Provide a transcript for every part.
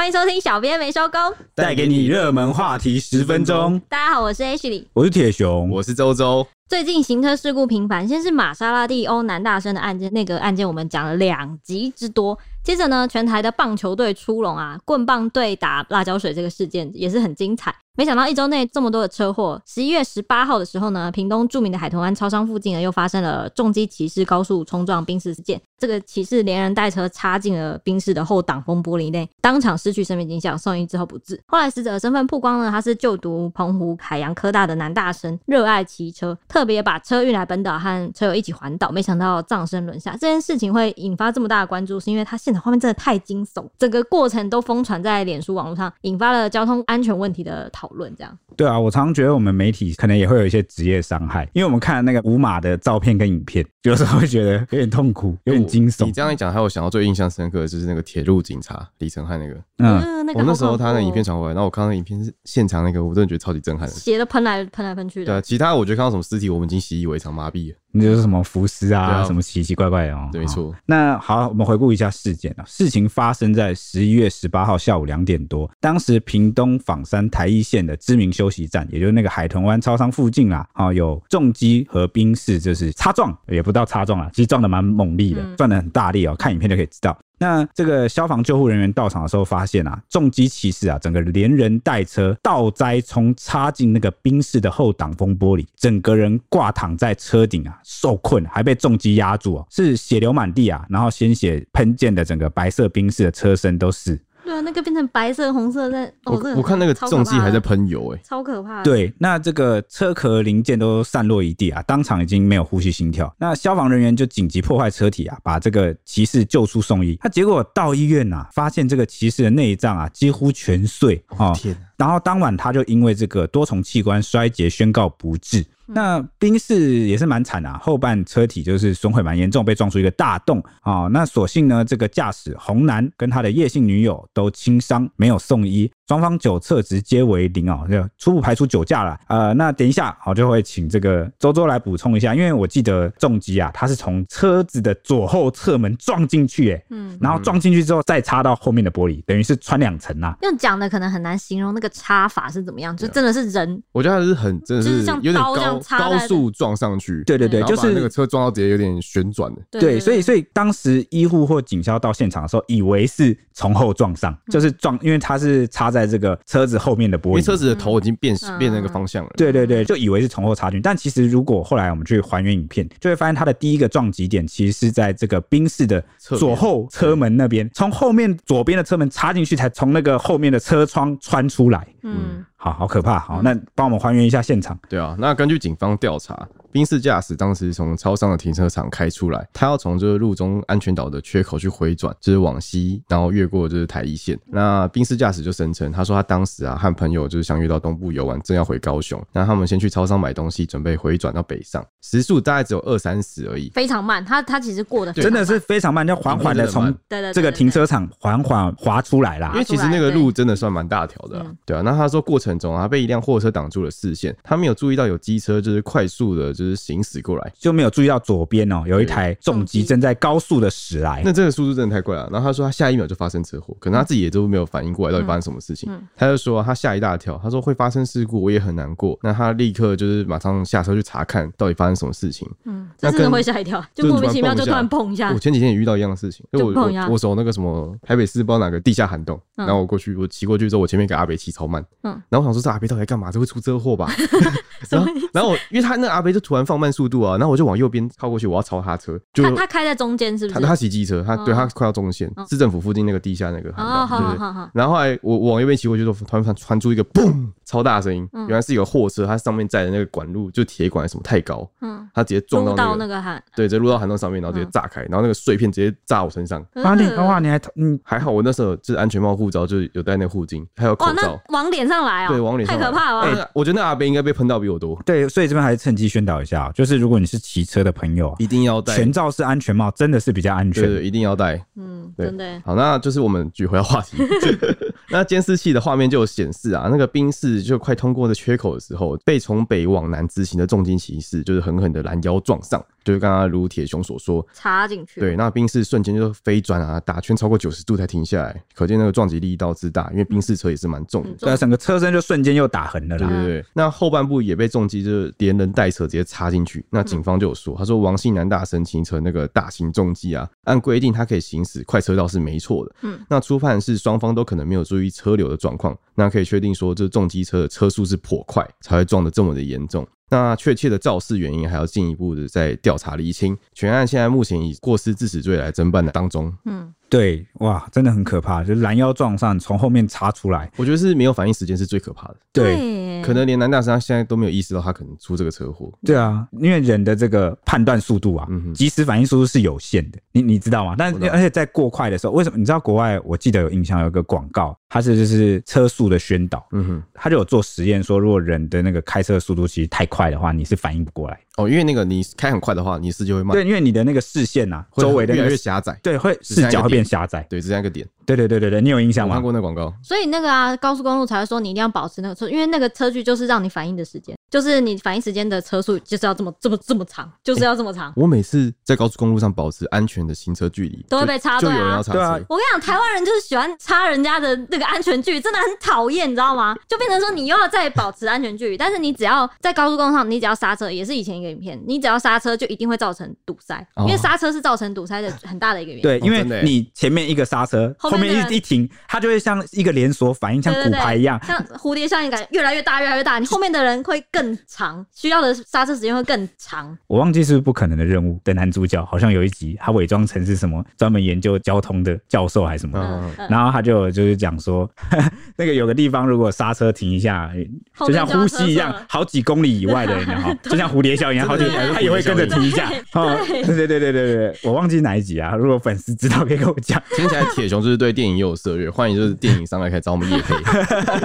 欢迎收听，小编没收工，带给你热门话题十分钟。大家好，我是 Ashley，我是铁熊，我是周周。最近行车事故频繁，先是玛莎拉蒂欧男大生的案件，那个案件我们讲了两集之多。接着呢，全台的棒球队出笼啊，棍棒队打辣椒水这个事件也是很精彩。没想到一周内这么多的车祸。十一月十八号的时候呢，屏东著名的海豚湾超商附近呢，又发生了重机骑士高速冲撞宾士事件。这个骑士连人带车插进了宾士的后挡风玻璃内，当场失去生命迹象，送医之后不治。后来死者的身份曝光呢，他是就读澎湖海洋科大的男大生，热爱骑车，特别把车运来本岛和车友一起环岛。没想到葬身轮下，这件事情会引发这么大的关注，是因为他现场画面真的太惊悚，整个过程都疯传在脸书网络上，引发了交通安全问题的讨论。这样。对啊，我常常觉得我们媒体可能也会有一些职业伤害，因为我们看了那个无码的照片跟影片，有时候会觉得有点痛苦，有点惊悚。你这样一讲，还有想到最印象深刻的就是那个铁路警察李承汉那个，嗯，那个我那时候他那影片传过来，然后我看到影片是现场那个，我真的觉得超级震撼的，血都喷来喷来喷去的。对啊，其他我觉得看到什么尸体，我们已经习以为常，麻痹了。你就是什么浮尸啊，啊，什么奇奇怪怪的哦。对，没错。那好，我们回顾一下事件啊。事情发生在十一月十八号下午两点多，当时屏东枋山台一线的知名休息站，也就是那个海豚湾超商附近啊，啊，有重机和兵士就是擦撞，也不到擦撞啊，其实撞的蛮猛烈的，撞的很大力哦，看影片就可以知道。那这个消防救护人员到场的时候，发现啊，重机骑士啊，整个连人带车倒栽葱插进那个冰室的后挡风玻璃，整个人挂躺在车顶啊，受困，还被重机压住哦，是血流满地啊，然后鲜血喷溅的整个白色冰室的车身都是。对啊，那个变成白色、红色在，我、哦、我看那个重机还在喷油，哎，超可怕。对，那这个车壳零件都散落一地啊，当场已经没有呼吸心跳。那消防人员就紧急破坏车体啊，把这个骑士救出送医。他结果到医院啊，发现这个骑士的内脏啊几乎全碎啊，天！然后当晚他就因为这个多重器官衰竭宣告不治。那宾士也是蛮惨啊，后半车体就是损毁蛮严重，被撞出一个大洞啊。那所幸呢，这个驾驶红男跟他的叶姓女友都轻伤，没有送医。双方酒测值皆为零哦，就初步排除酒驾了。呃，那等一下我就会请这个周周来补充一下，因为我记得重机啊，它是从车子的左后侧门撞进去，哎，嗯，然后撞进去之后再插到后面的玻璃，等于是穿两层呐。用讲的可能很难形容那个插法是怎么样，就真的是人，我觉得他是很真的是有点高高速撞上去，对对对，就是那个车撞到直接有点旋转的，对，所以所以当时医护或警消到现场的时候，以为是从后撞上，就是撞，因为他是插在这个车子后面的玻璃，因为车子的头已经变、嗯、变那个方向了。对对对，就以为是从后插进，但其实如果后来我们去还原影片，就会发现它的第一个撞击点其实是在这个宾士的左后车门那边，从后面左边的车门插进去，才从那个后面的车窗穿出来。嗯，好好可怕。好，那帮我们还原一下现场。对啊，那根据警方调查。宾士驾驶当时从超商的停车场开出来，他要从这个路中安全岛的缺口去回转，就是往西，然后越过就是台一线。那宾士驾驶就声称，他说他当时啊和朋友就是相约到东部游玩，正要回高雄，那他们先去超商买东西，准备回转到北上，时速大概只有二三十而已，非常慢。他他其实过得真的是非常慢，要缓缓的从这个停车场缓缓滑出来啦。因为其实那个路真的算蛮大条的，对啊。那他说过程中啊被一辆货车挡住了视线，他没有注意到有机车就是快速的。就是行驶过来，就没有注意到左边哦，有一台重机正在高速的驶来。那这个速度真的太快了。然后他说他下一秒就发生车祸，可能他自己也都没有反应过来到底发生什么事情。他就说他吓一大跳，他说会发生事故，我也很难过。那他立刻就是马上下车去查看到底发生什么事情。嗯，那真的会吓一跳，就莫名其妙就突然碰一下。我前几天也遇到一样的事情，就我我走那个什么台北市不知道哪个地下涵洞，然后我过去我骑过去之后，我前面给阿北骑超慢，嗯，然后我想说这阿北到底在干嘛？这会出车祸吧？然后然后我因为他那个阿北就突然放慢速度啊。然后我就往右边靠过去，我要超他车。就他他开在中间是不是？他他骑机车，他对他快到中线，市政府附近那个地下那个。哦，好好好。然后后来我我往右边骑过去之后，突然传出一个嘣，超大声音。原来是一个货车，它上面载的那个管路就铁管什么太高，嗯，它直接撞到那个涵，对，直接落到涵洞上面，然后直接炸开，然后那个碎片直接炸我身上。哇，你哇你还嗯还好，我那时候就是安全帽、护照，就是有戴那个护颈，还有口罩。往脸上来啊！对，往脸上太可怕了。哎，我觉得那阿伯应该被喷到比我多。对，所以这边还是趁机宣导一下，就是如果你是骑车的。朋友、啊、一定要戴全罩式安全帽，真的是比较安全。对，对，一定要戴。嗯，对真的。好，那就是我们举回到话题。那监视器的画面就有显示啊，那个宾士就快通过的缺口的时候，被从北往南直行的重金骑士就是狠狠的拦腰撞上。就是刚刚如铁雄所说，插进去。对，那冰室瞬间就飞转啊，打圈超过九十度才停下来，可见那个撞击力道之大，因为冰室车也是蛮重的，嗯、对啊，整个车身就瞬间又打横了啦。对对对，那后半部也被重击就是连人带车直接插进去。那警方就有说，他说王姓男大神骑车那个大型重机啊，按规定他可以行驶快车道是没错的。嗯，那初判是双方都可能没有注意车流的状况，那可以确定说这重机车的车速是颇快，才会撞得这么的严重。那确切的肇事原因还要进一步的在调查厘清。全案现在目前以过失致死罪来侦办的当中。嗯。对，哇，真的很可怕，就是拦腰撞上，从后面插出来，我觉得是没有反应时间是最可怕的。对，可能连男大生他现在都没有意识到他可能出这个车祸。对啊，因为人的这个判断速度啊，即时反应速度是有限的，你你知道吗？但而且在过快的时候，为什么？你知道国外？我记得有印象有一个广告，它是就是车速的宣导，嗯哼，他就有做实验说，如果人的那个开车速度其实太快的话，你是反应不过来。哦，因为那个你开很快的话，你视就会慢。对，因为你的那个视线呐，周围的越来越狭窄，对，会视角会变狭窄。对，只剩一个点。对对对对对，你有印象吗？我看过那广告。所以那个啊，高速公路才会说你一定要保持那个车，因为那个车距就是让你反应的时间，就是你反应时间的车速就是要这么这么这么长，就是要这么长。欸、我每次在高速公路上保持安全的行车距离，都会被插队啊。就有人要插车。啊、我跟你讲，台湾人就是喜欢插人家的那个安全距离，真的很讨厌，你知道吗？就变成说你又要再保持安全距离，但是你只要在高速公路上，你只要刹车，也是以前一个影片，你只要刹车就一定会造成堵塞，因为刹车是造成堵塞的很大的一个原因。对，因为你前面一个刹车，后面一一停。它就会像一个连锁反应，像骨牌一样，像蝴蝶效应，感觉越来越大，越来越大。你后面的人会更长，需要的刹车时间会更长。我忘记是不是不可能的任务的男主角，好像有一集他伪装成是什么专门研究交通的教授还是什么，然后他就就是讲说，那个有个地方如果刹车停一下，就像呼吸一样，好几公里以外的人哈，就像蝴蝶效应一样，好几他也会跟着停一下。对对对对对对，我忘记哪一集啊？如果粉丝知道可以跟我讲。听起来铁雄就是对电影又有涉猎。欢迎就是电影上来可以找我们叶配，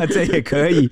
这也可以。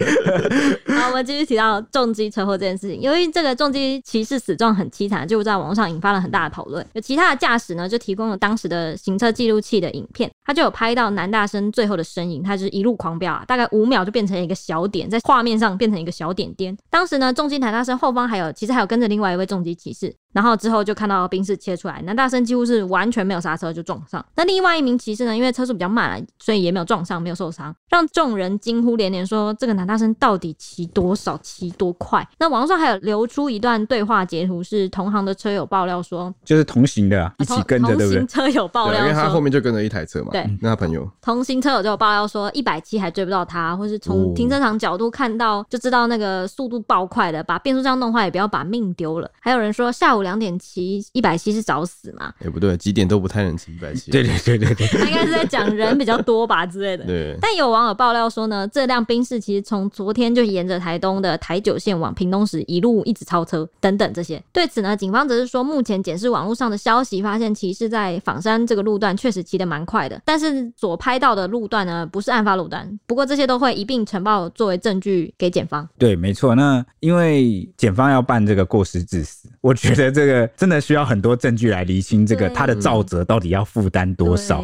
好，我们继续提到重机车祸这件事情。由于这个重机骑士死状很凄惨，就在网络上引发了很大的讨论。有其他的驾驶呢，就提供了当时的行车记录器的影片，他就有拍到男大生最后的身影，他就是一路狂飙啊，大概五秒就变成一个小点，在画面上变成一个小点点。当时呢，重机男大生后方还有，其实还有跟着另外一位重机骑士。然后之后就看到宾士切出来，男大生几乎是完全没有刹车就撞上。那另外一名骑士呢，因为车速比较慢，所以也没有撞上，没有受伤，让众人惊呼连连，说这个男大生到底骑多少，骑多快？那网上还有流出一段对话截图，是同行的车友爆料说，就是同行的、啊，一起跟着，对不对？同行车友爆料，因为他后面就跟着一台车嘛。对，那他朋友同行车友就有爆料说，一百七还追不到他，或是从停车场角度看到就知道那个速度爆快的，把变速箱弄坏也不要把命丢了。还有人说下午两点骑。一百七是找死吗？也、欸、不对，几点都不太能骑一百七。对对对对对，他应该是在讲人比较多吧之类的。对。但有网友爆料说呢，这辆宾士其实从昨天就沿着台东的台九线往屏东时一路一直超车等等这些。对此呢，警方则是说，目前检视网络上的消息，发现骑士在仿山这个路段确实骑得蛮快的，但是所拍到的路段呢，不是案发路段。不过这些都会一并呈报作为证据给检方。对，没错。那因为检方要办这个过失致死，我觉得这个真的需。要很多证据来厘清这个他的造责到底要负担多少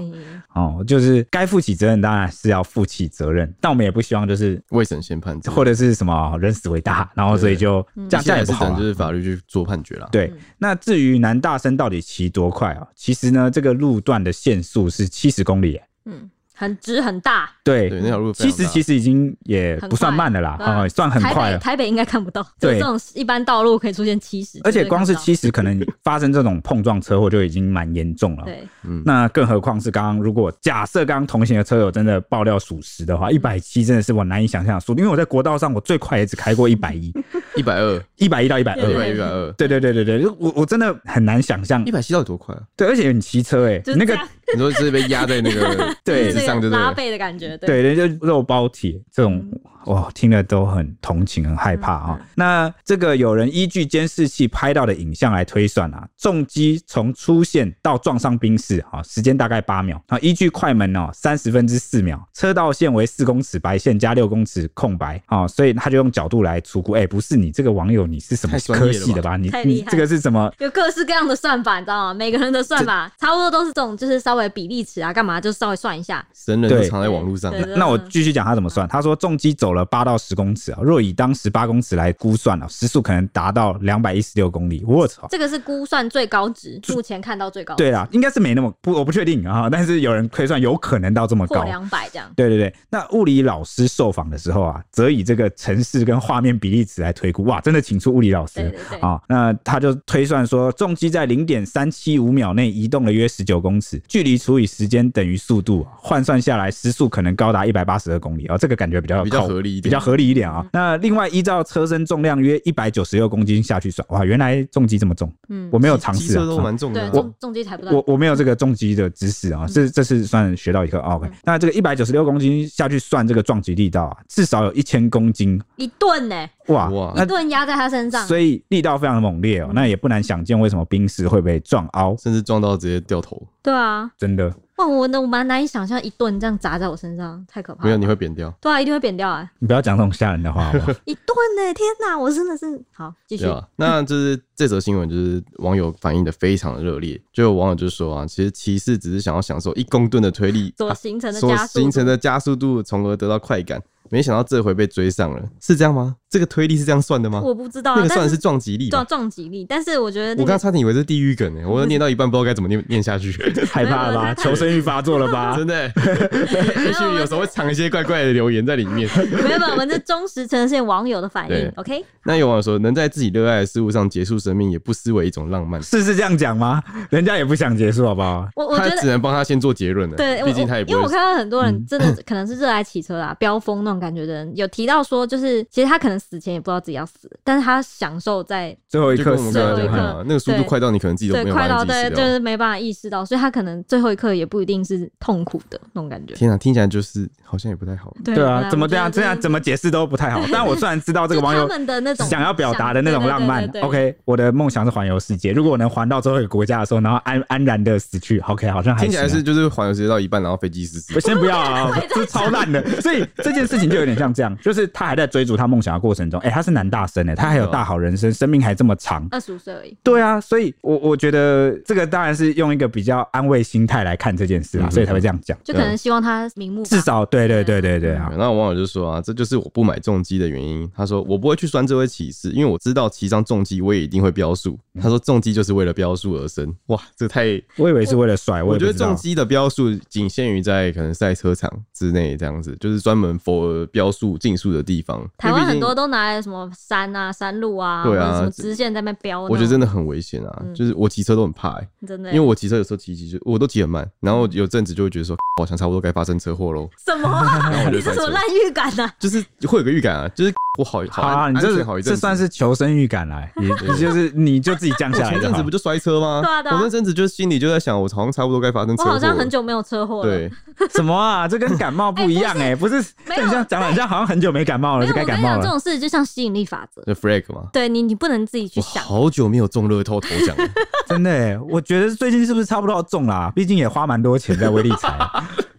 哦，就是该负起责任当然是要负起责任，但我们也不希望就是未审先判，或者是什么人死为大，然后所以就这样这样也不好，就是法律去做判决了。对，那至于男大生到底骑多快啊？其实呢，这个路段的限速是七十公里。嗯。很直很大，对，对，那条路其实其实已经也不算慢的啦，啊，算很快了。台北应该看不到，对，这种一般道路可以出现七十，而且光是七十，可能发生这种碰撞车祸就已经蛮严重了。对，嗯，那更何况是刚刚如果假设刚刚同行的车友真的爆料属实的话，一百七真的是我难以想象的速度，因为我在国道上我最快也只开过 一百一，一百二，一百一到一百二，一百一百二，对对对。对对，我我真的很难想象一百七到底多快啊？对，而且你骑车哎，那个。你说是被压在那个对上，就是拉背的感觉，对，对，就肉包铁这种。嗯哇，听了都很同情，很害怕啊、哦！那这个有人依据监视器拍到的影像来推算啊，重击从出现到撞上冰室啊，时间大概八秒啊。依据快门哦，三十分之四秒，车道线为四公尺白线加六公尺空白啊，所以他就用角度来出估。哎，不是你这个网友，你是什么科系的吧？你你这个是什么？有各式各样的算法，你知道吗？每个人的算法差不多都是这种，就是稍微比例尺啊，干嘛就稍微算一下。神人都藏在网络上那我继续讲他怎么算。他说重机走了八到十公尺啊，若以当时八公尺来估算啊，时速可能达到两百一十六公里。我操！这个是估算最高值，目前看到最高值。对啦，应该是没那么不，我不确定啊。但是有人推算有可能到这么高，破两百这样。对对对。那物理老师受访的时候啊，则以这个城市跟画面比例尺来推估。哇，真的请出物理老师。啊，那他就推算说，重机在零点三七五秒内移动了约十九公尺，距离除以时间等于速度，换算下来时速可能高达一百八十二公里。哦，这个感觉比较比较合理一点，比较合理一点啊。那另外依照车身重量约一百九十六公斤下去算，哇，原来重机这么重。嗯，我没有尝试。啊车都蛮重的。对，重重机才不到。我我没有这个重机的知识啊，这这是算学到一个。OK，那这个一百九十六公斤下去算这个撞击力道啊，至少有一千公斤。一吨呢？哇，一吨压在他身上，所以力道非常的猛烈哦。那也不难想见为什么冰石会被撞凹，甚至撞到直接掉头。对啊，真的。哇，我我蛮难以想象一顿这样砸在我身上，太可怕了。没有，你会扁掉。对啊，一定会扁掉啊！你不要讲这种吓人的话好不好？一顿呢？天哪，我真的是好继续。啊，那就是这则新闻，就是网友反应的非常的热烈。就有网友就说啊，其实骑士只是想要享受一公吨的推力所形成的加速，所形成的加速度，从而得到快感。没想到这回被追上了，是这样吗？这个推力是这样算的吗？我不知道、啊，那个算的是撞击力，撞撞击力。但是我觉得、那个，我刚刚差点以为是地狱梗呢，我念到一半不知道该怎么念念下去，害怕了吧？求生欲发作了吧？真的，也许 有时候会藏一些怪怪的留言在里面。没有没有，我们是忠实呈现网友的反应。OK，那有网友说，能在自己热爱的事物上结束生命，也不失为一种浪漫。是是这样讲吗？人家也不想结束，好不好？我我觉得他只能帮他先做结论了。对，毕竟他也不因为我看到很多人真的 可能是热爱骑车啊，飙风那种感觉的人有。提到说，就是其实他可能死前也不知道自己要死，但是他享受在最后一刻，最后一刻，那个速度快到你可能自己都没有办法意识到，对，就是没办法意识到，所以他可能最后一刻也不一定是痛苦的那种感觉。天啊，听起来就是好像也不太好。对啊，怎么这样这样怎么解释都不太好。但我虽然知道这个网友 们的那种想要表达的那种浪漫，OK，我的梦想是环游世界。如果我能环到最后一个国家的时候，然后安安然的死去，OK，好像还听起来是就是环游世界到一半，然后飞机失事。我先不要啊，这超烂的。所以这件事情就有点像这样，就是他还在追逐。他梦想的过程中，哎、欸，他是男大生哎，他还有大好人生，生命还这么长，二十五岁而已。对啊，所以我我觉得这个当然是用一个比较安慰心态来看这件事啊，所以才会这样讲。就可能希望他瞑目，至少对对对对对啊。那网友就说啊，这就是我不买重机的原因。他说我不会去拴这位骑士，因为我知道骑上重机我也一定会飙速。他说重机就是为了飙速而生。哇，这太我以为是为了甩。我，我觉得重机的飙速仅限于在可能赛车场之内这样子，就是专门 for 飙速竞速的地方。台湾很多都拿。来什么山啊、山路啊，对啊，什么直线在那边飙，我觉得真的很危险啊！就是我骑车都很怕，哎，真的，因为我骑车有时候骑骑就我都骑很慢，然后有阵子就会觉得说，好像差不多该发生车祸喽。什么？你是什么烂预感呢？就是会有个预感啊，就是 我好好啊，你这这算是求生预感来，也就是你就自己降下来。前阵子不就摔车吗？对啊，我那阵子就心里就在想，我好像差不多该发生车祸。我好像很久没有车祸了。对，什么啊？这跟感冒不一样哎，不是，这很像讲了，很像好像很久没感冒了，就该感冒了。这种事就像吸引力法则。The flag 吗？对你，你不能自己去想。好久没有中乐透头奖了，真的耶。我觉得最近是不是差不多要中啦？毕竟也花蛮多钱在威力彩，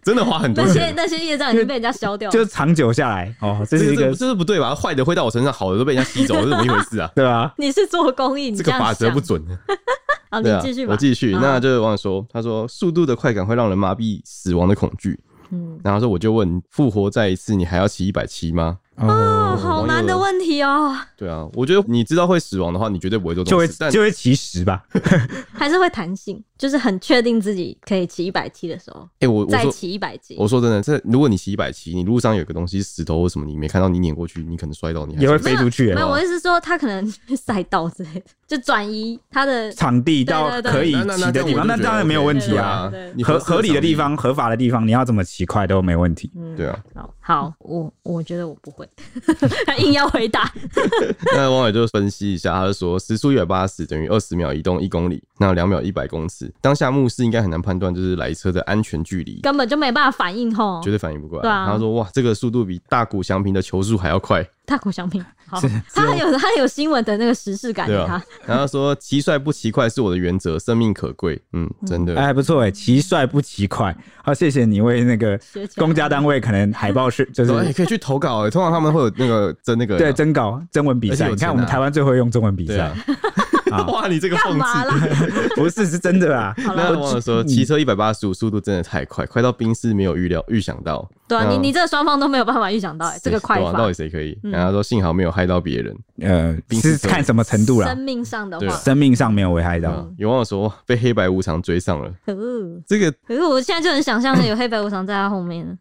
真的花很多钱。那些那些业障已经被人家消掉了，就是长久下来哦，这是一个这是不对吧？坏的会到我身上，好的都被人家吸走，这是怎么一回事啊？对啊，你是做公益，这个法则不准。好，你继续吧。我继续。那就是网友说，他说速度的快感会让人麻痹死亡的恐惧。嗯，然后说我就问，复活再一次，你还要骑一百七吗？哦，好难的问题哦。对啊，我觉得你知道会死亡的话，你绝对不会做这种事，就会就会骑十吧，还是会弹性，就是很确定自己可以骑一百七的时候，哎，我再骑一百七。我说真的，这如果你骑一百七，你路上有个东西石头或什么，你没看到，你碾过去，你可能摔到，你也会飞出去。没有，我意思是说，他可能 赛道之类的，就转移他的 场地到可以骑的地方，那当然没有问题啊。合合理的地方、合法的地方，你要怎么骑快都没问题。对啊。好，好，我我觉得我不会。他硬要回答，那网友就分析一下，他就说时速一百八十等于二十秒移动一公里，那两秒一百公尺。当下目视应该很难判断，就是来车的安全距离，根本就没办法反应吼，绝对反应不过来。对啊，他说哇，这个速度比大谷翔平的球速还要快。大谷翔平，好，他很有他很有新闻的那个时事感他啊。然后 说奇帅不奇快是我的原则，生命可贵。嗯，真的。哎，还不错哎，奇帅不奇快。好，谢谢你为那个公家单位可能海报是 就是对，你可以去投稿哎，通常他们会有那个征那个对征稿征文比赛。你看我们台湾最会用中文比赛 哇，你这个讽干嘛啦刺。不是是真的啦。那网友说骑车一百八十五，速度真的太快，快到冰丝没有预料预想到。对啊，你你这双方都没有办法预想到，哎，这个快对啊到底，谁可以？嗯然后说幸好没有害到别人。呃，是看什么程度啦生。命上的对话，生命上没有危害到。嗯有网友说被黑白无常追上了，可恶。这个可是我现在就很想象有黑白无常在他后面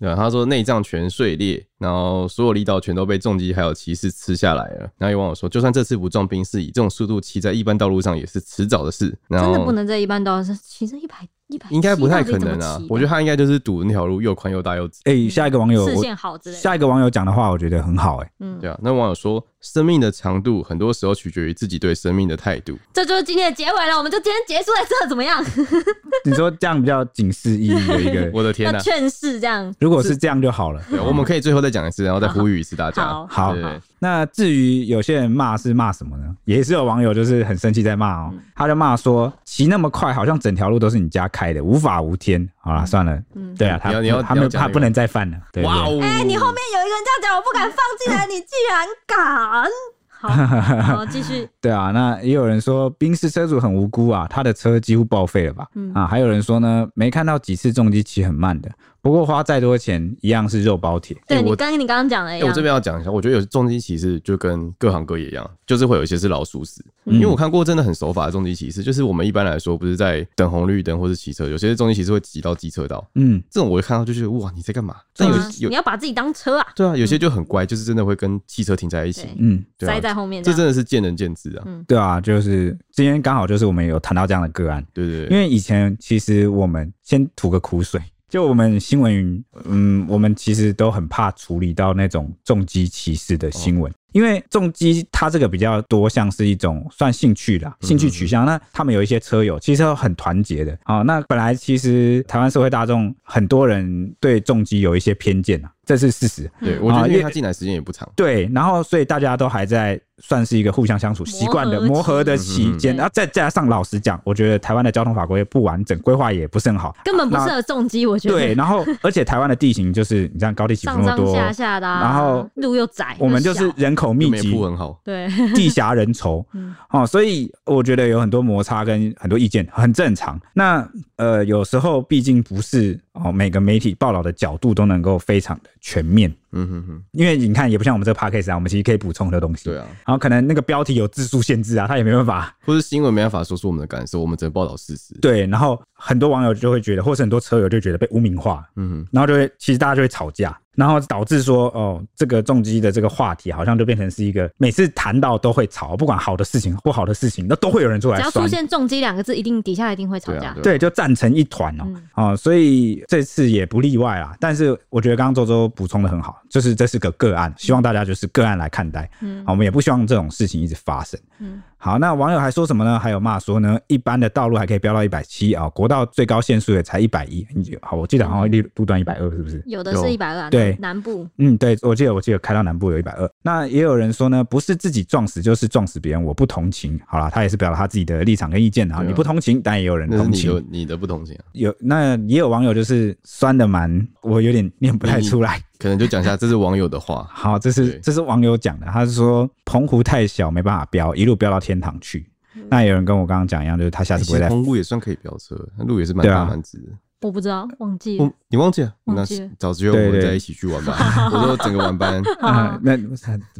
对啊，他说内脏全碎裂，然后所有力道全都被重击还有骑士吃下来了。然后有网友说，就算这次不撞冰士，以这种速度骑在一般道路上也是迟早的事。然后真的不能在一般道路上骑着一百一百，应该不太可能啊，我觉得他应该就是赌那条路又宽又大又直。哎，下一个网友，视线好之类的。下一个网友讲的话，我觉得很好哎。嗯，对啊，那网友说，生命的长度很多时候取决于自己对生命的态度。这就是今天的结尾了，我们就今天结束在这，怎么样？你说这样比较警示意义的一个，我的天哪、要劝世这样。如果是这样就好了。对，我们可以最后再讲一次，然后再呼吁一次大家。好那至于有些人骂是骂什么呢？也是有网友就是很生气在骂哦，他就骂说骑那么快，好像整条路都是你家开的，无法无天。好了，算了，嗯对啊，他你要他们你要讲那个他不能再犯了。哇哦！哎、你后面有一个人这样讲，我不敢放进来，你竟然敢！好，好，继续。对啊，那也有人说宾士车主很无辜啊，他的车几乎报废了吧？嗯啊，还有人说呢，没看到几次重机骑很慢的，不过花再多钱一样是肉包铁。对你我刚跟你刚刚讲的一样，哎、我这边要讲一下，我觉得有些重机骑士就跟各行各业一样，就是会有一些是老鼠屎。嗯因为我看过真的很守法的重机骑士，就是我们一般来说不是在等红绿灯或是骑车，有些重机骑士会挤到机车道，嗯，这种我一看到就觉得哇，你在干嘛？但有啊有你要把自己当车啊，对啊，有些就很乖，就是真的会跟汽车停在一起。嗯，对啊塞在后面这真的是见仁见智啊。嗯对啊，就是今天刚好就是我们有谈到这样的个案。对对对，因为以前其实我们先吐个苦水，就我们新闻，嗯，我们其实都很怕处理到那种重击骑士的新闻，因为重机它这个比较多像是一种算兴趣啦，兴趣取向。那他们有一些车友其实很团结的啊。那本来其实台湾社会大众很多人对重机有一些偏见啊，这是事实。对我觉得因为为他进来时间也不长，对，然后所以大家都还在算是一个互相相处习惯的磨磨合合的期期间，嗯然后再加上老实讲，我觉得台湾的交通法规不完整，规划也不是很好，根本不适合重机，我觉得。对，然后而且台湾的地形就是你像高地起伏上上那么多，下下的、啊，然后路又窄，我们就是人口密又没集，很好。对，地狭人稠嗯，哦，所以我觉得有很多摩擦跟很多意见很正常。那呃，有时候毕竟不是哦，每个媒体报道的角度都能够非常的全面，嗯哼哼，因为你看也不像我们这个 podcast 啊，我们其实可以补充很多东西。对啊，然后可能那个标题有字数限制啊，他也没办法。或是新闻没办法说出我们的感受，我们只能报道事实。对，然后很多网友就会觉得，或是很多车友就觉得被污名化，嗯哼，然后就会其实大家就会吵架，然后导致说哦，这个重机的这个话题好像就变成是一个每次谈到都会吵，不管好的事情不好的事情，那都会有人出来酸。只要出现重机两个字，一定底下一定会吵架。对啊对啊对，就战成一团哦、嗯哦，所以这次也不例外啦。但是我觉得刚刚周周补充的很好，就是这是个个案，希望大家就是个案来看待。嗯好，我们也不希望这种事情一直发生。嗯好，那网友还说什么呢？还有骂说呢，一般的道路还可以飙到一百七啊，国道最高限速也才一百一。好，我记得好像路路段一百二，是不是？有的是一百二，对南部嗯，对，我记得我记得开到南部有一百二。那也有人说呢，不是自己撞死就是撞死别人，我不同情。好了，他也是表达他自己的立场跟意见啊。你不同情，但也有人同情那是你的。你的不同情啊，有那也有网友就是酸的蛮，我有点念不太出来。可能就讲一下，这是网友的话。好，这是这是网友讲的，他是说澎湖太小没办法飙，一路飙到天堂去。那有人跟我刚刚讲一样，就是他下次不会再其实澎湖也算可以飙车，那路也是蛮大蛮直的。我不知道，忘记了我。你忘记了？那忘记了找机会我们再一起去玩吧。我说整个晚班，啊，那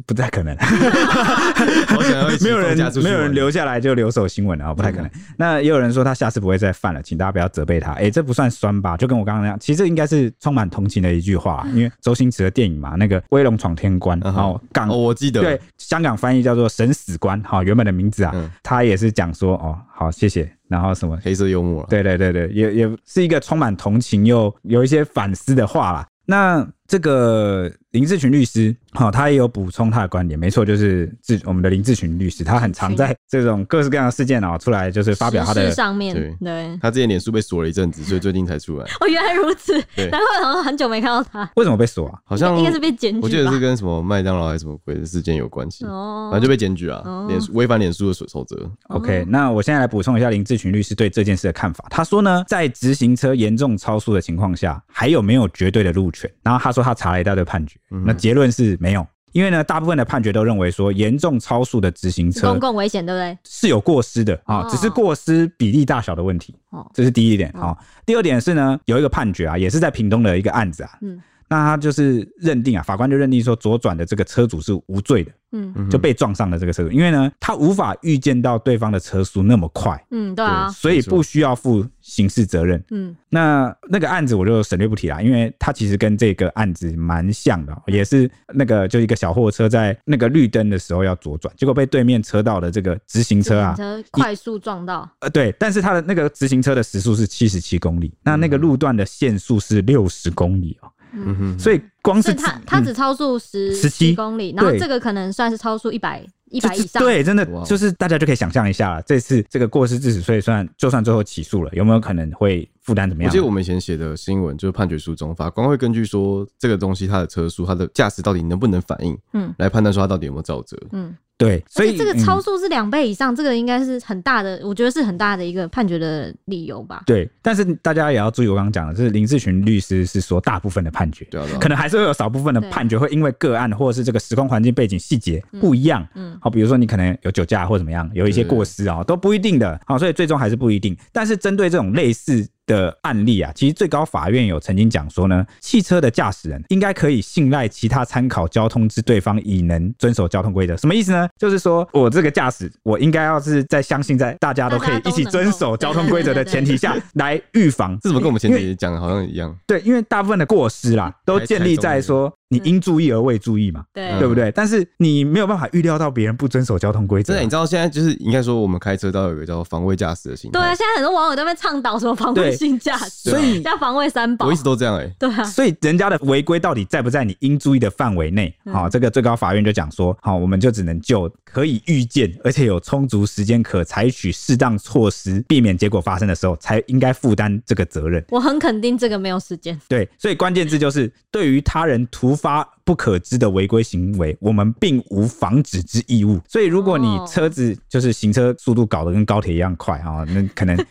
不太可能，好想要没有人留下来就留守新闻了啊，不太可能。那也有人说他下次不会再犯了，请大家不要责备他。哎，这不算酸吧？就跟我刚刚那样，其实这应该是充满同情的一句话，因为周星驰的电影嘛，那个威龙闯天关，然后港哦，我记得对，香港翻译叫做神死官，好，原本的名字啊嗯，他也是讲说哦，好，谢谢，然后什么。黑色幽默了。对对对对，也也是一个充满同情又有一些反思的话啦。那这个林志群律师，好、哦，他也有补充他的观点，没错，就是志我们的林志群律师，他很常在这种各式各样的事件啊、哦、出来，就是发表他的上面对，对他之前脸书被锁了一阵子，所以最近才出来。哦，原来如此，难怪好像很久没看到他。为什么被锁啊？好像应该是被检举，我记得是跟什么麦当劳还是什么鬼的事件有关系，哦，反正就被检举啊，脸违反脸书的守守则。OK，那我现在来补充一下林志群律师对这件事的看法。他说呢，在直行车严重超速的情况下，还有没有绝对的路权？然后他说他查了一大堆判决，那结论是没有。因为呢，大部分的判决都认为说，严重超速的直行车公共危险，对不对？是有过失的啊，哦、只是过失比例大小的问题。哦，这是第一点啊、哦。第二点是呢，有一个判决啊，也是在屏东的一个案子啊。嗯。那他就是认定啊，法官就认定说，左转的这个车主是无罪的。嗯，就被撞上了这个车主，因为呢，他无法预见到对方的车速那么快。嗯，对啊，所以不需要负刑事责任。嗯，那那个案子我就省略不提了，因为他其实跟这个案子蛮像的，也是那个就一个小货车在那个绿灯的时候要左转，结果被对面车道的这个直行车啊，车快速撞到。呃，对，但是他的那个直行车的时速是七十七公里，那那个路段的限速是六十公里哦。嗯哼，所以光是它它只超速十十七公里，然后这个可能算是超速一百一百以上。对，真的就是大家就可以想象一下了。这次这个过失致死，所以算就算最后起诉了，有没有可能会负担怎么样？我记得我们以前写的新闻就是判决书中，法官会根据说这个东西它的车速、它的驾驶到底能不能反应，嗯，来判断说它到底有没有造责，嗯。对，所以这个超速是两倍以上，嗯、这个应该是很大的，我觉得是很大的一个判决的理由吧。对，但是大家也要注意，我刚刚讲的，就是林志群律师是说大部分的判决，对啊对啊，可能还是会有少部分的判决会因为个案或者是这个时空环境背景细节不一样，嗯，好，比如说你可能有酒驾或怎么样，有一些过失啊，都不一定的，好，所以最终还是不一定。但是针对这种类似。的案例啊，其实最高法院有曾经讲说呢，汽车的驾驶人应该可以信赖其他参考交通之对方已能遵守交通规则。什么意思呢？就是说我这个驾驶，我应该要是在相信在大家都可以一起遵守交通规则的前提下来预防。这怎么跟我们前几集讲的好像一样？对，因为大部分的过失啦，都建立在说。你应注意而未注意嘛？对，对不对？但是你没有办法预料到别人不遵守交通规则。真的，你知道现在就是应该说，我们开车都有一个叫防卫驾驶的心态。对啊，现在很多网友都在倡导什么防卫性驾驶，所以叫防卫三宝。我一直都这样哎、欸。对啊，所以人家的违规到底在不在你应注意的范围内？好，这个最高法院就讲说，好，我们就只能就可以预见，而且有充足时间可采取适当措施，避免结果发生的时候，才应该负担这个责任。我很肯定这个没有时间。对，所以关键字就是对于他人突发。不可知的违规行为，我们并无防止之义务。所以，如果你车子就是行车速度搞得跟高铁一样快啊，那可能。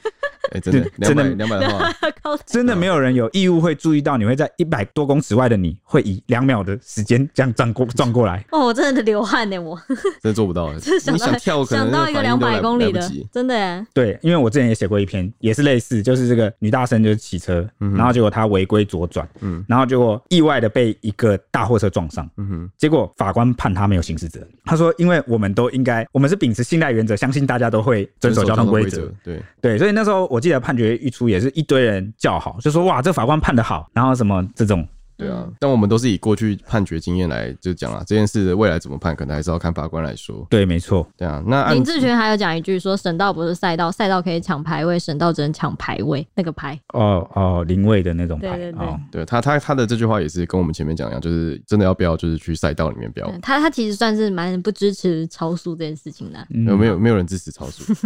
哎，真的，真的两百的话，真的没有人有义务会注意到你会在一百多公尺外的你会以两秒的时间这样撞过撞过来。哦，我真的流汗呢，我真的做不到。你想跳，可能想到一个两百公里的，真的。对，因为我之前也写过一篇，也是类似，就是这个女大生就是骑车，然后结果她违规左转，嗯，然后结果意外的被一个大货车撞上，嗯哼，结果法官判他没有刑事责任。他说，因为我们都应该，我们是秉持信赖原则，相信大家都会遵守交通规则。对对，所以那时候。我记得判决一出，也是一堆人叫好，就说哇，这法官判的好，然后什么这种。对啊，但我们都是以过去判决经验来就讲啊，这件事的未来怎么判，可能还是要看法官来说。对，没错。对啊，那林志权还有讲一句说，省道不是赛道，赛道可以抢排位，省道只能抢排位，那个排。哦哦，零位的那种排。对对对，哦、对他他他的这句话也是跟我们前面讲一样，就是真的要飙，就是去赛道里面飙。他他其实算是蛮不支持超速这件事情的。嗯、有没有没有人支持超速？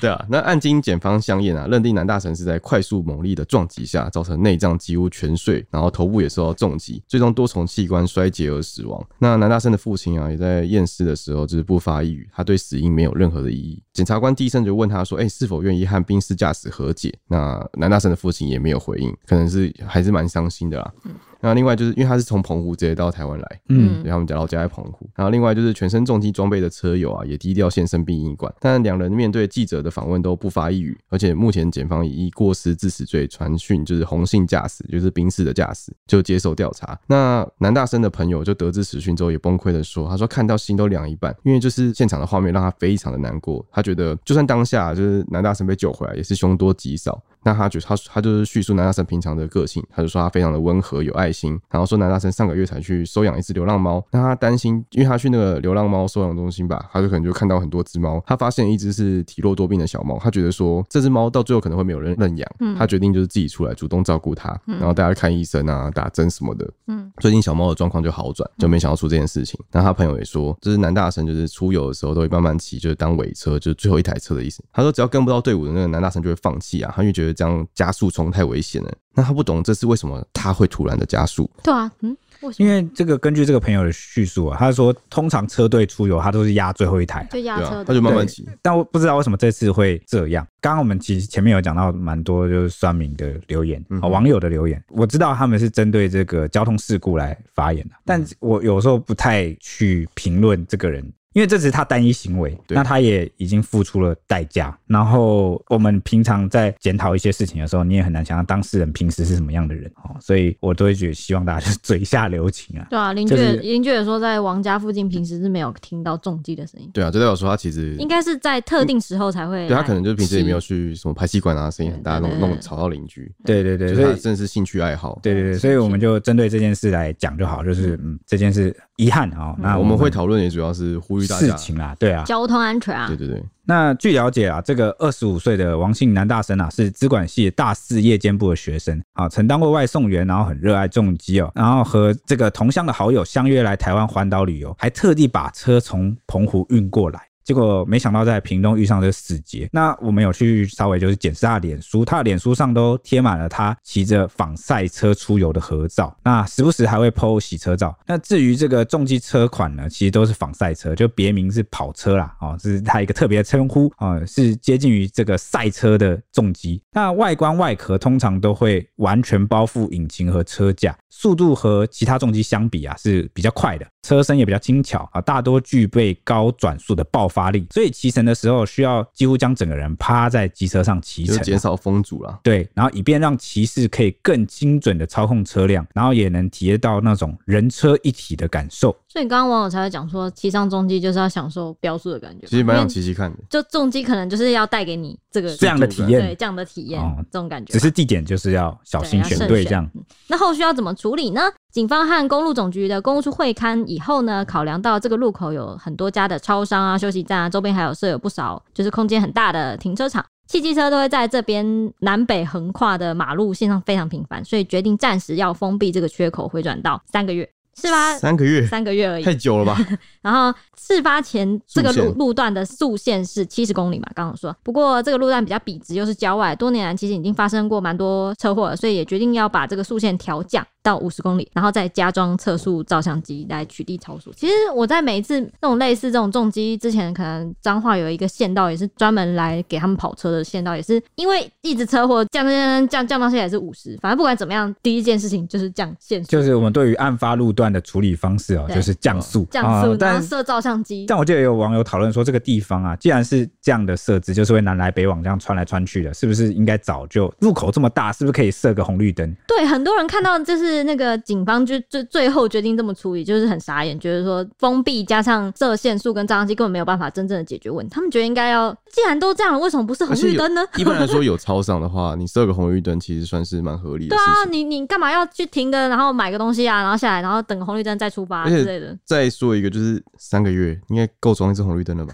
对啊，那案经检方相验啊，认定南大城是在快速猛力的撞击下，造成内内脏几乎全。碎，然后头部也受到重击，最终多重器官衰竭而死亡。那南大生的父亲啊，也在验尸的时候就是不发一语，他对死因没有任何的异议。检察官第一声就问他说：“哎、欸，是否愿意和宾士驾驶和解？”那南大生的父亲也没有回应，可能是还是蛮伤心的啦。嗯那另外就是因为他是从澎湖直接到台湾来，嗯，所以他们讲老家在澎湖。然后另外就是全身重机装备的车友啊，也低调现身殡仪馆。但两人面对记者的访问都不发一语，而且目前检方以过失致死罪传讯，就是红姓驾驶，就是宾士的驾驶，就接受调查。那南大生的朋友就得知此讯之后也崩溃的说，他说看到心都凉一半，因为就是现场的画面让他非常的难过。他觉得觉得就算当下就是男大神被救回来，也是凶多吉少。那他就他他就是叙述南大生平常的个性，他就说他非常的温和有爱心，然后说南大生上个月才去收养一只流浪猫，那他担心，因为他去那个流浪猫收养中心吧，他就可能就看到很多只猫，他发现一只是体弱多病的小猫，他觉得说这只猫到最后可能会没有人认养，嗯，他决定就是自己出来主动照顾它，然后带它看医生啊，打针什么的，嗯，最近小猫的状况就好转，就没想到出这件事情。那他朋友也说，这是南大生就是出游的时候都会慢慢骑，就是当尾车，就是最后一台车的意思。他说只要跟不到队伍的那个南大生就会放弃啊，他就觉得这样加速冲太危险了。那他不懂这是为什么他会突然的加速？对啊，嗯。因为这个根据这个朋友的叙述啊，他说通常车队出游，他都是压最后一台，就压车，他就慢慢骑。但我不知道为什么这次会这样。刚刚我们其实前面有讲到蛮多就是酸民的留言啊，网友的留言，我知道他们是针对这个交通事故来发言的，但我有时候不太去评论这个人。因为这只是他单一行为，那他也已经付出了代价。然后我们平常在检讨一些事情的时候，你也很难想象当事人平时是什么样的人哦。所以我都会觉得希望大家就是嘴下留情啊。对啊，邻居邻居也说，在王家附近平时是没有听到重击的声音。对啊，就代表说他其实应该是在特定时候才会。对，他可能就是平时也没有去什么排气管啊，声音很大，弄弄吵到邻居。对对对，所以真的是兴趣爱好。对对对，所以我们就针对这件事来讲就好，就是嗯，这件事遗憾啊。那我们会讨论也主要是呼吁大家事情啊。对啊，交通安全啊！对对对。那据了解啊，这个二十五岁的王姓男大生啊，是资管系大四夜间部的学生啊，曾当过外送员，然后很热爱重机哦，然后和这个同乡的好友相约来台湾环岛旅游，还特地把车从澎湖运过来。结果没想到在屏东遇上这个死劫。那我们有去稍微就是检视他脸书，他的脸书上都贴满了他骑着仿赛车出游的合照。那时不时还会 po 洗车照。那至于这个重机车款呢，其实都是仿赛车，就别名是跑车啦。哦，这是他一个特别的称呼啊，是接近于这个赛车的重机。那外观外壳通常都会完全包覆引擎和车架，速度和其他重机相比啊是比较快的。车身也比较轻巧啊，大多具备高转速的爆发力，所以骑乘的时候需要几乎将整个人趴在机车上骑乘，减少风阻了。对，然后以便让骑士可以更精准的操控车辆，然后也能体验到那种人车一体的感受。所以刚刚网友才会讲说，骑上重机就是要享受飙速的感觉。其实蛮想骑骑看的，就重机可能就是要带给你这个这样的体验，对这样的体验，哦、这种感觉。只是地点就是要小心选对这样。嗯、那后续要怎么处理呢？警方和公路总局的公务处会勘以后呢，考量到这个路口有很多家的超商啊、休息站啊，周边还有设有不少就是空间很大的停车场，汽机车都会在这边南北横跨的马路线上非常频繁，所以决定暂时要封闭这个缺口，回转到三个月。是吧？三个月，三个月而已，太久了吧？然后事发前这个路路段的速限是七十公里嘛？刚刚说，不过这个路段比较笔直，又是郊外，多年来其实已经发生过蛮多车祸了，所以也决定要把这个速限调降。到五十公里，然后再加装测速照相机来取缔超速。其实我在每一次那种类似这种重击之前，可能彰化有一个县道也是专门来给他们跑车的县道，也是因为一直车祸降降降降降到现在也是五十。反正不管怎么样，第一件事情就是降限速。就是我们对于案发路段的处理方式哦，就是降速，降速，然后设照相机。但我记得也有网友讨论说，这个地方啊，既然是这样的设置，就是会南来北往这样穿来穿去的，是不是应该早就入口这么大，是不是可以设个红绿灯？对，很多人看到就是那个警方。就最最后决定这么处理，就是很傻眼，觉得说封闭加上设限速跟照相机根本没有办法真正的解决问题。他们觉得应该要，既然都这样了，为什么不是红绿灯呢？一般来说，有超商的话，你设个红绿灯其实算是蛮合理的。对啊，你你干嘛要去停个，然后买个东西啊，然后下来，然后等个红绿灯再出发之类的。再说一个，就是三个月应该够装一次红绿灯了吧？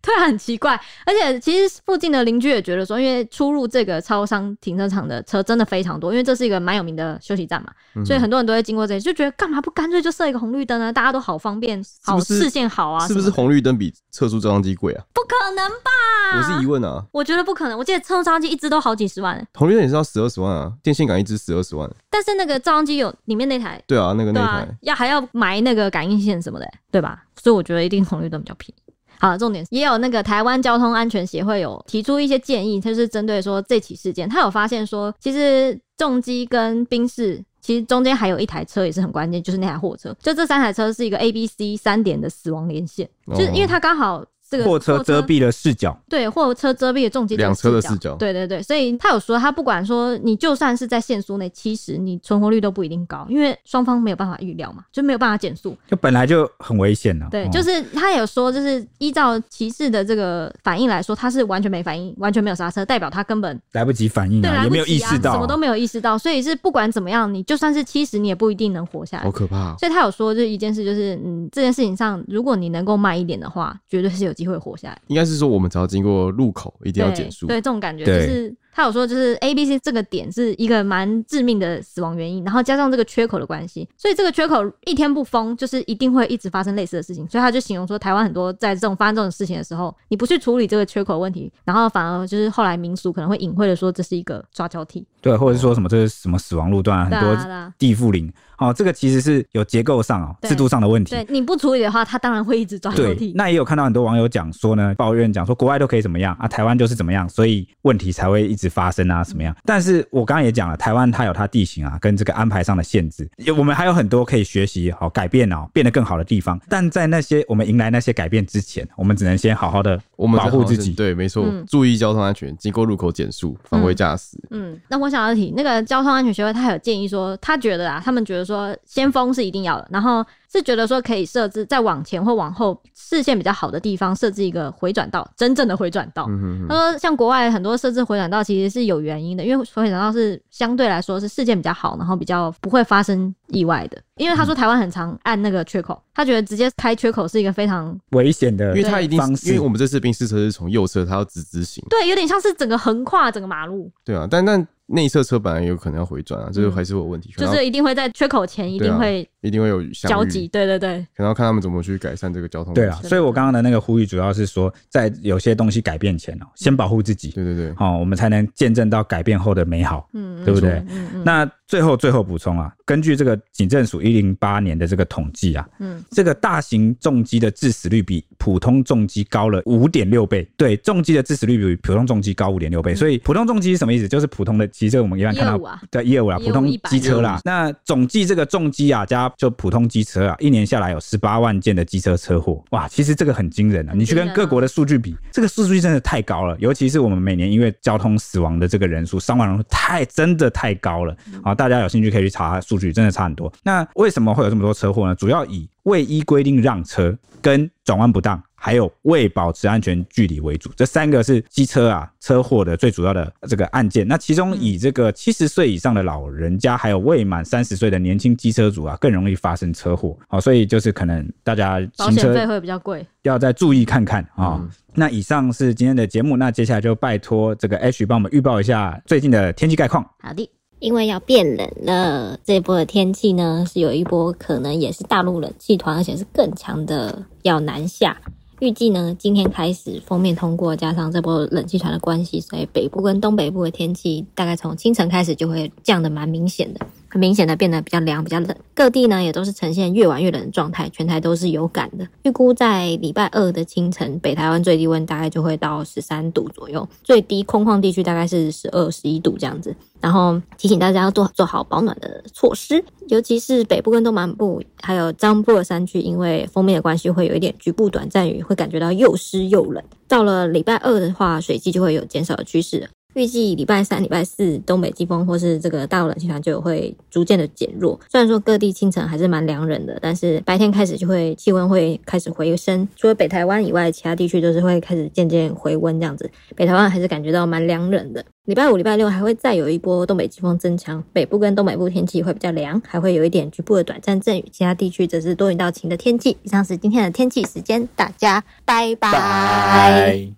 突然很奇怪，而且其实附近的邻居也觉得说，因为出入这个超商停车场的车真的非常多，因为这是一个蛮有名的休息站嘛，嗯、所以很多人都会经过这里，就觉得干嘛不干脆就设一个红绿灯呢？大家都好方便，好视线好啊。是不是红绿灯比测速照相机贵啊？不可能吧？我是疑问啊。我觉得不可能，我记得测速照相机一支都好几十万，红绿灯也是要十二十万啊，电线杆一支十二十万。但是那个照相机有里面那台，对啊，那个那台、啊、要还要埋那个感应线什么的，对吧？所以我觉得一定红绿灯比较便宜。好，重点也有那个台湾交通安全协会有提出一些建议，就是针对说这起事件，他有发现说，其实重机跟宾士其实中间还有一台车也是很关键，就是那台货车，就这三台车是一个 A、B、C 三点的死亡连线，就是因为它刚好这个货车遮蔽了视角，对，货车遮蔽了重机两车的视角，对对对，所以他有说，他不管说你就算是在限速内七十，你存活率都不一定高，因为双方没有办法预料嘛，就没有办法减速，就本来就很危险了。对，哦、就是他有说，就是依照骑士的这个反应来说，他是完全没反应，完全没有刹车，代表他根本来不及反应、啊，也没有意识到、啊，什么都没有意识到，所以是不管怎么样，你就算是七十，你也不一定能活下来，好可怕、啊。所以他有说，就是一件事，就是嗯，这件事情上，如果你能够慢一点的话，绝对是有机会活下来。应该是说，我们只要经过路口，一定要减速。对，这种感觉就是。他有说，就是 A、B、C 这个点是一个蛮致命的死亡原因，然后加上这个缺口的关系，所以这个缺口一天不封，就是一定会一直发生类似的事情。所以他就形容说，台湾很多在这种发生这种事情的时候，你不去处理这个缺口问题，然后反而就是后来民俗可能会隐晦的说这是一个抓交替，对，或者是说什么这是什么死亡路段，很多地缚灵。哦，这个其实是有结构上哦，制度上的问题。对，你不处理的话，他当然会一直抓交替。那也有看到很多网友讲说呢，抱怨讲说国外都可以怎么样啊，台湾就是怎么样，所以问题才会一直发生啊，什么样？但是我刚刚也讲了，台湾它有它地形啊，跟这个安排上的限制，我们还有很多可以学习、好改变哦，变得更好的地方。但在那些我们迎来那些改变之前，我们只能先好好的保护自己。对，没错，嗯、注意交通安全，经过路口减速，返回驾驶。嗯，那我想要提那个交通安全协会，他有建议说，他觉得啊，他们觉得说先锋。是一定要的，然后是觉得说可以设置在往前或往后视线比较好的地方设置一个回转道，真正的回转道。嗯、哼哼他说，像国外很多设置回转道其实是有原因的，因为回转道是相对来说是视线比较好，然后比较不会发生意外的。因为他说台湾很常按那个缺口，他觉得直接开缺口是一个非常危险的，因为他一定因为我们这次宾士车是从右侧，他要直直行，对，有点像是整个横跨整个马路。对啊，但但。内侧车本来有可能要回转啊，这个还是会有问题，就是一定会在缺口前一定会、啊、一定会有交集，对对对，可能要看他们怎么去改善这个交通。对啊，所以我刚刚的那个呼吁主要是说，在有些东西改变前哦，先保护自己，对对对，好，我们才能见证到改变后的美好，嗯，对不对？嗯嗯。那最后最后补充啊，根据这个警政署一零八年的这个统计啊，嗯，这个大型重机的致死率比普通重机高了五点六倍，对，重机的致死率比普通重机高五点六倍，所以普通重机是什么意思？就是普通的，其实我们一般看到。的业务啦，普通机车啦，那总计这个重机啊加就普通机车啊，一年下来有十八万件的机车车祸，哇，其实这个很惊人啊！你去跟各国的数据比，这个数据真的太高了，尤其是我们每年因为交通死亡的这个人数，伤亡人数太真的太高了啊！大家有兴趣可以去查查数据，真的差很多。那为什么会有这么多车祸呢？主要以未依规定让车跟转弯不当。还有未保持安全距离为主，这三个是机车啊车祸的最主要的这个案件。那其中以这个七十岁以上的老人家，还有未满三十岁的年轻机车主啊，更容易发生车祸。好，所以就是可能大家行车保险费会比较贵，要再注意看看啊。那以上是今天的节目，那接下来就拜托这个 H 帮我们预报一下最近的天气概况。好的，因为要变冷了，这一波的天气呢是有一波可能也是大陆冷气团，而且是更强的要南下。预计呢，今天开始封面通过，加上这波冷气团的关系，所以北部跟东北部的天气大概从清晨开始就会降的蛮明显的，很明显的变得比较凉、比较冷。各地呢也都是呈现越晚越冷的状态，全台都是有感的。预估在礼拜二的清晨，北台湾最低温大概就会到十三度左右，最低空旷地区大概是十二、十一度这样子。然后提醒大家要做做好保暖的措施，尤其是北部跟东南部，还有中部的山区，因为锋面的关系，会有一点局部短暂雨，会感觉到又湿又冷。到了礼拜二的话，水汽就会有减少的趋势。预计礼拜三、礼拜四，东北季风或是这个大陆冷气团就会逐渐的减弱。虽然说各地清晨还是蛮凉冷的，但是白天开始就会气温会开始回升。除了北台湾以外，其他地区都是会开始渐渐回温这样子。北台湾还是感觉到蛮凉冷的。礼拜五、礼拜六还会再有一波东北季风增强，北部跟东北部天气会比较凉，还会有一点局部的短暂阵雨。其他地区则是多云到晴的天气。以上是今天的天气时间，大家拜拜。